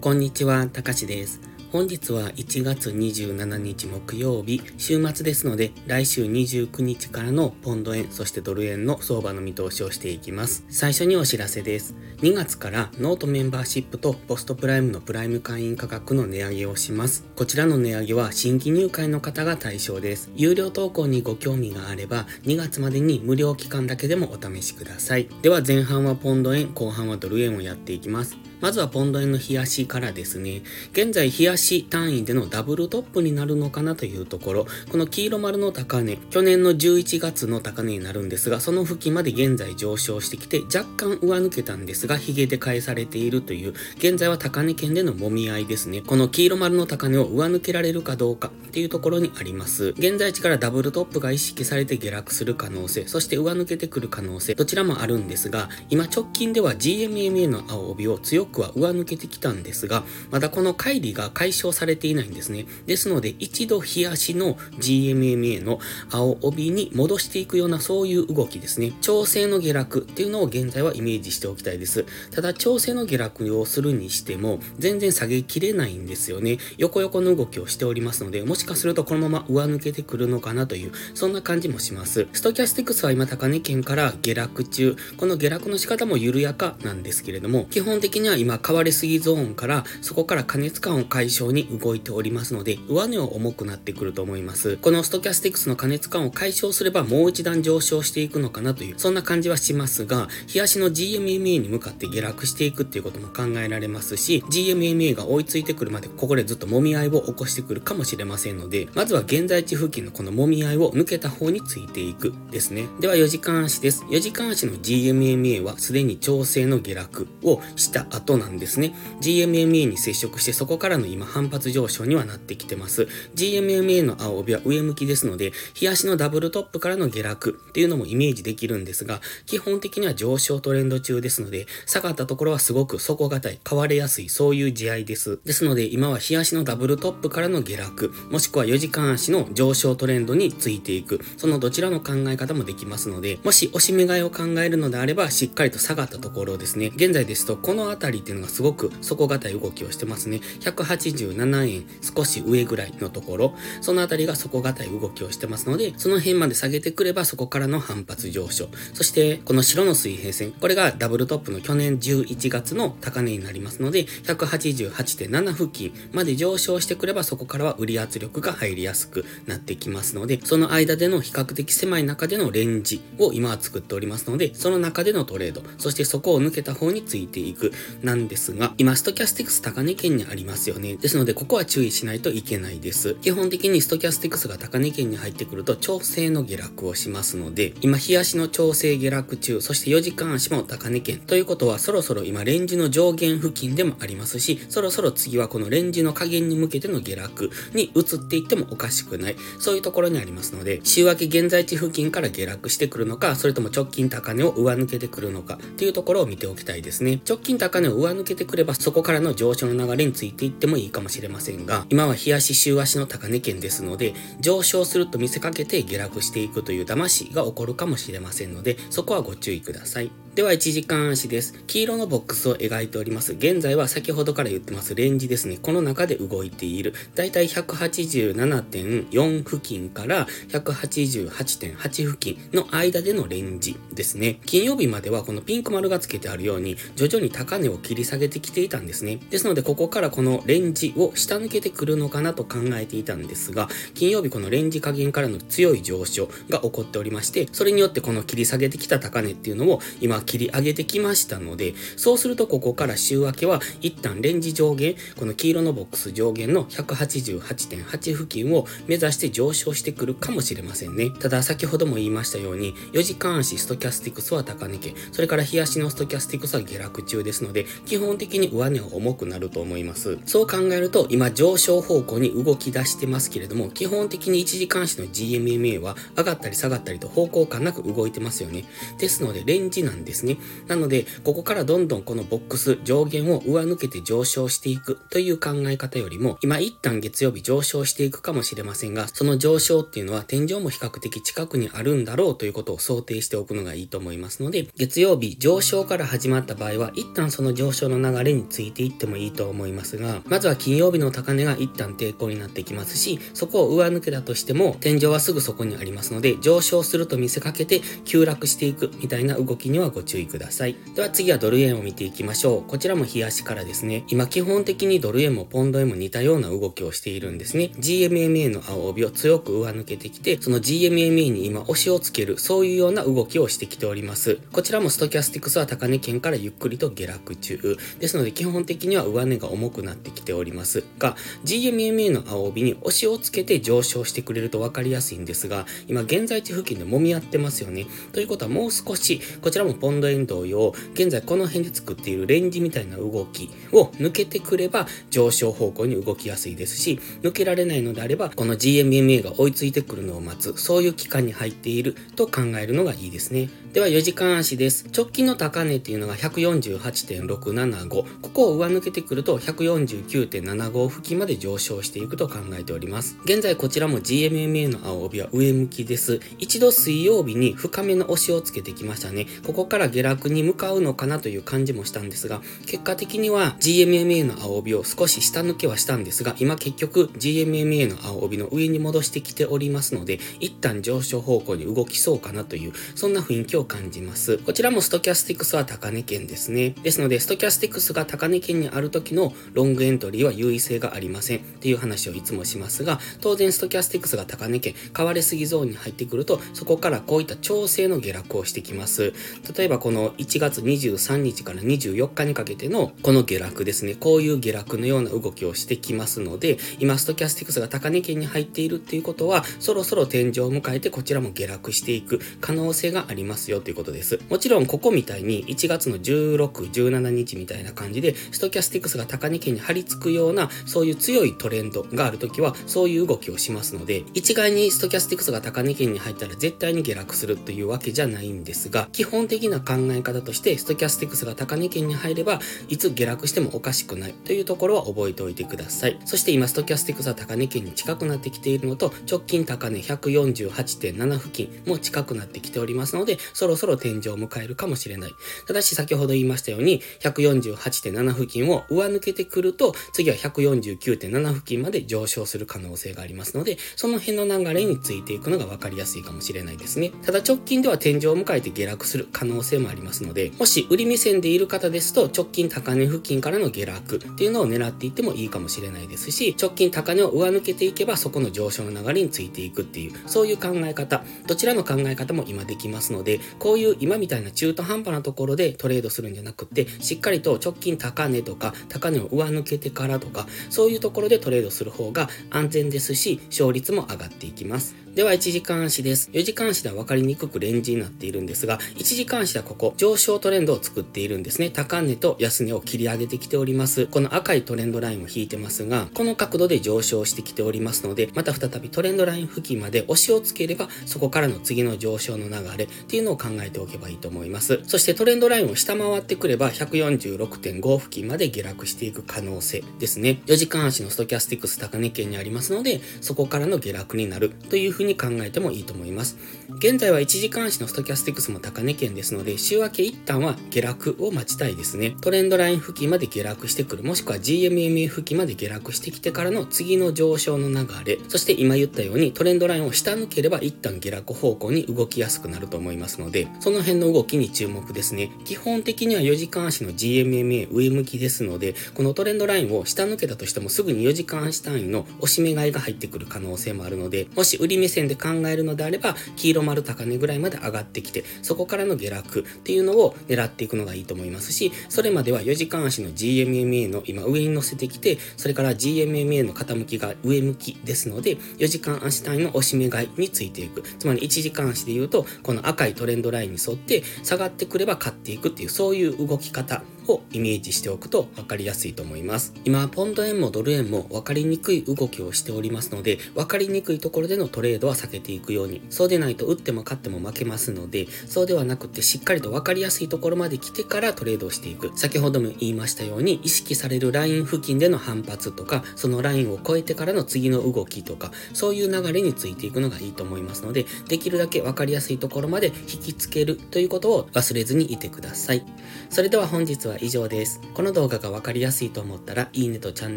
こんにちは、たかしです。本日は1月27日木曜日、週末ですので、来週29日からのポンド円、そしてドル円の相場の見通しをしていきます。最初にお知らせです。2月からノートメンバーシップとポストプライムのプライム会員価格の値上げをします。こちらの値上げは新規入会の方が対象です。有料投稿にご興味があれば、2月までに無料期間だけでもお試しください。では前半はポンド円、後半はドル円をやっていきます。まずはポンド円の冷やしからですね。現在冷やし単位でのダブルトップになるのかなというところ。この黄色丸の高値、去年の11月の高値になるんですが、その付近まで現在上昇してきて、若干上抜けたんですが、髭で返されているという、現在は高値圏での揉み合いですね。この黄色丸の高値を上抜けられるかどうかっていうところにあります。現在地からダブルトップが意識されて下落する可能性、そして上抜けてくる可能性、どちらもあるんですが、今直近では GMMA の青帯を強くは上抜けてきたんですが、まだこの乖離が解消されていないんですね。ですので、一度冷やしの GMMA の青帯に戻していくようなそういう動きですね。調整の下落っていうのを現在はイメージしておきたいです。ただ、調整の下落をするにしても、全然下げきれないんですよね。横横の動きをしておりますので、もしかするとこのまま上抜けてくるのかなという、そんな感じもします。ストキャスティクスは今高値圏から下落中。この下落の仕方も緩やかなんですけれども、基本的には今変わりすぎゾーンから、そこから加熱感を解消に動いておりますので、上値は重くなってくると思います。このストキャスティクスの加熱感を解消すればもう一段上昇していくのかなという、そんな感じはしますが、冷やしの GMMA に向かって下落していくっていうことも考えられますし、GMMA が追いついてくるまでここでずっと揉み合いを起こしてくるかもしれませんので、まずは現在地付近のこの揉み合いを抜けた方についていくですね。では4時間足です。4時間足の GMMA はすでに調整の下落をした後なんですね。GMMA に接触してそこからの今反発上昇にはなってきてます。GMMA の青帯は上向きですので、日足のダブルトップからの下落っていうのもイメージできるんですが、基本的には上昇トレンド中ですので、下がったところはすごく底堅い、買われやすい、そういう試合いです。ですので、今は日足のダブルトップからの下落、もしくは4時間足の上昇トレンドについていく、そのどちらの考え方もできますので、もし押し目買いを考えるのであれば、しっかりと下がったところですね。現在ですと、この辺りっていうのがすごく底堅い動きをしてますね。187円少し上ぐらいのところ、その辺りが底堅い動きをしてますので、その辺まで下げてくればそこからの反発上昇。そして、この白の水平線、これがダブルトップの去年11月の高値になりますので、188.7付近まで上昇してくればそこからは売り圧力が入りやすくなってきますので、その間での比較的狭い中でのレンジを今は作っておりますので、その中でのトレード、そしてそこを抜けた方についていくなんですが、今ストキャスティクス高値圏にありますよね。ですので、ここは注意しないといけないです。基本的にストキャスティクスが高値圏に入ってくると調整の下落をしますので、今、日足の調整下落中、そして4時間足も高値圏。ということは、そろそろ今、レンジの上限付近でもありますし、そろそろ次はこのレンジの加減に向けての下落に移っていってもおかしくない。そういうところにありますので、週明け現在地付近から下落してくるのか、それとも直近高値を上抜けてくるのか、っていうところを見ておきたいですね。直近高値を上抜けてくれば、そこからの上昇の流れについていってもいいかもしれませんが、今は日足週足の高値圏ですので、上昇すると見せかけて下落していくという騙しが起こるかもしれませんので、そこはご注意ください。では、1時間足です。黄色のボックスを描いております。現在は先ほどから言ってますレンジですね。この中で動いている。だいたい187.4付近から188.8付近の間でのレンジですね。金曜日まではこのピンク丸がつけてあるように、徐々に高値を切り下げてきていたんですね。ですので、ここからこのレンジを下抜けてくるのかなと考えていたんですが、金曜日このレンジ加減からの強い上昇が起こっておりまして、それによってこの切り下げてきた高値っていうのを今切り上げてきましたので、そうするとここから週明けは一旦レンジ上限、この黄色のボックス上限の188.8付近を目指して上昇してくるかもしれませんね。ただ先ほども言いましたように、4時間足ストキャスティクスは高値圏、それから日足のストキャスティクスは下落中ですので、基本的に上値は重くなると思います。そう考えると、今上昇方向に動き出してますけれども、基本的に1時間足の GMMA は上がったり下がったりと方向感なく動いてますよね。ですので、レンジなんでですね。なので、ここからどんどんこのボックス上限を上抜けて上昇していくという考え方よりも、今一旦月曜日上昇していくかもしれませんが、その上昇っていうのは天井も比較的近くにあるんだろうということを想定しておくのがいいと思いますので、月曜日上昇から始まった場合は、一旦その上昇の流れについていってもいいと思いますが、まずは金曜日の高値が一旦抵抗になってきますし、そこを上抜けたとしても、天井はすぐそこにありますので、上昇すると見せかけて急落していくみたいな動きにはご注意ください。では次はドル円を見ていきましょう。こちらも冷やしからですね、今基本的にドル円もポンド円も似たような動きをしているんですね。GMMA の青帯を強く上抜けてきて、その GMMA に今押しをつける、そういうような動きをしてきております。こちらもストキャスティクスは高値圏からゆっくりと下落中。ですので基本的には上値が重くなってきておりますが、GMMA の青帯に押しをつけて上昇してくれると分かりやすいんですが、今現在地付近で揉み合ってますよね。ということはもう少し、こちらもポンド円同様、現在この辺で作っているレンジみたいな動きを抜けてくれば上昇方向に動きやすいですし、抜けられないのであれば、この GMMA が追いついてくるのを待つ、そういう期間に入っていると考えるのがいいですね。では4時間足です。直近の高値っていうのが148.675。ここを上抜けてくると149.75付近まで上昇していくと考えております。現在こちらも GMMA の青帯は上向きです。一度水曜日に深めの押しをつけてきましたね。ここからから下落に向かうのかなという感じもしたんですが、結果的には GMMA の青帯を少し下抜けはしたんですが、今結局 GMMA の青帯の上に戻してきておりますので、一旦上昇方向に動きそうかなという、そんな雰囲気を感じます。こちらもストキャスティクスは高値圏ですね。ですので、ストキャスティクスが高値圏にある時のロングエントリーは優位性がありませんっていう話をいつもしますが、当然ストキャスティクスが高値圏、買われすぎゾーンに入ってくると、そこからこういった調整の下落をしてきます。例ええばこの1月23日から24日にかけてのこの下落ですね。こういう下落のような動きをしてきますので、今ストキャスティクスが高値圏に入っているっていうことは、そろそろ天井を迎えてこちらも下落していく可能性がありますよということです。もちろんここみたいに1月の16、17日みたいな感じで、ストキャスティクスが高値圏に張り付くような、そういう強いトレンドがあるときは、そういう動きをしますので、一概にストキャスティクスが高値圏に入ったら絶対に下落するというわけじゃないんですが、基本的な考え方として、ストキャスティクスが高値圏に入れば、いつ下落してもおかしくないというところは覚えておいてください。そして今、ストキャスティクスは高値圏に近くなってきているのと、直近高値148.7付近も近くなってきておりますので、そろそろ天井を迎えるかもしれない。ただし先ほど言いましたように、148.7付近を上抜けてくると、次は149.7付近まで上昇する可能性がありますので、その辺の流れについていくのが分かりやすいかもしれないですね。ただ直近では天井を迎えて下落する可能性もありますので、もし売り目線でいる方ですと、直近高値付近からの下落っていうのを狙っていってもいいかもしれないですし、直近高値を上抜けていけば、そこの上昇の流れについていくっていう、そういう考え方、どちらの考え方も今できますので、こういう今みたいな中途半端なところでトレードするんじゃなくて、しっかりと直近高値とか、高値を上抜けてからとか、そういうところでトレードする方が安全ですし、勝率も上がっていきます。では1時間足です。4時間足では分かりにくくレンジになっているんですが、1時間足はここ、上昇トレンドを作っているんですね。高値と安値を切り上げてきております。この赤いトレンドラインを引いてますが、この角度で上昇してきておりますので、また再びトレンドライン付近まで押しをつければ、そこからの次の上昇の流れっていうのを考えておけばいいと思います。そしてトレンドラインを下回ってくれば、146.5付近まで下落していく可能性ですね。4時間足のストキャスティックス高値圏にありますので、そこからの下落になるというふうに考えてもいいと思います。現在は1時間足のストキャスティクスも高値圏ですので、週明け一旦は下落を待ちたいですね。トレンドライン付近まで下落してくる、もしくは GMMA 付近まで下落してきてからの次の上昇の流れ、そして今言ったようにトレンドラインを下抜ければ一旦下落方向に動きやすくなると思いますので、その辺の動きに注目ですね。基本的には4時間足の GMMA 上向きですので、このトレンドラインを下抜けたとしてもすぐに4時間足単位の押し目買いが入ってくる可能性もあるので、もし売り目線で考えるのであれば、黄色丸高値ぐらいまで上がってきて、そこからの下落っていうのを狙っていくのがいいと思いますし、それまでは4時間足の GMMA の今上に乗せてきて、それから GMMA の傾きが上向きですので、4時間足単位の押し目買いについていく。つまり1時間足で言うと、この赤いトレンドラインに沿って下がってくれば買っていくっていう、そういう動き方をイメージしておくと分かりやすいと思います。今、ポンド円もドル円も分かりにくい動きをしておりますので、分かりにくいところでのトレードは避けていくように。そうでないと打っても勝っても負けますので、そうではなくてしっかりと分かりやすいところまで来てからトレードをしていく。先ほども言いましたように、意識されるライン付近での反発とか、そのラインを超えてからの次の動きとか、そういう流れについていくのがいいと思いますので、できるだけ分かりやすいところまで引きつけるということを忘れずにいてください。それでは本日は以上です。この動画が分かりやすいと思ったら、いいねとチャン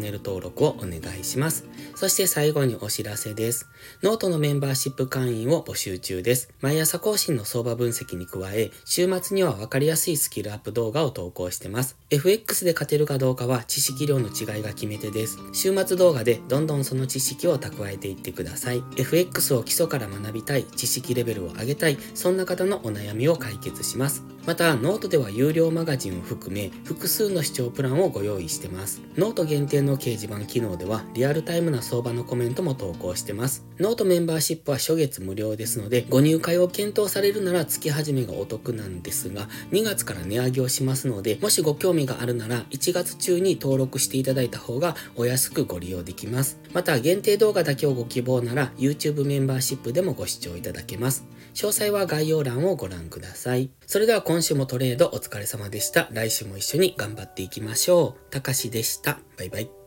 ネル登録をお願いします。そして最後にお知らせです。ノートのメンバーシップ会員を募集中です。毎朝更新の相場分析に加え、週末には分かりやすいスキルアップ動画を投稿してます。FX で勝てるかどうかは知識量の違いが決め手です。週末動画でどんどんその知識を蓄えていってください。FX を基礎から学びたい、知識レベルを上げたい、そんな方のお悩みを解決します。また、ノートでは有料マガジンを含め、複数の視聴プランをご用意してます。ノート限定の掲示板機能では、リアルタイムな相場のコメントも投稿してます。ノートメンバーシップは初月無料ですので、ご入会を検討されるなら月始めがお得なんですが、2月から値上げをしますので、もしご興味があるなら、1月中に登録していただいた方がお安くご利用できます。また、限定動画だけをご希望なら、YouTube メンバーシップでもご視聴いただけます。詳細は概要欄をご覧ください。それでは今週もトレードお疲れ様でした。来週も一緒に頑張っていきましょう。たかしでした。バイバイ。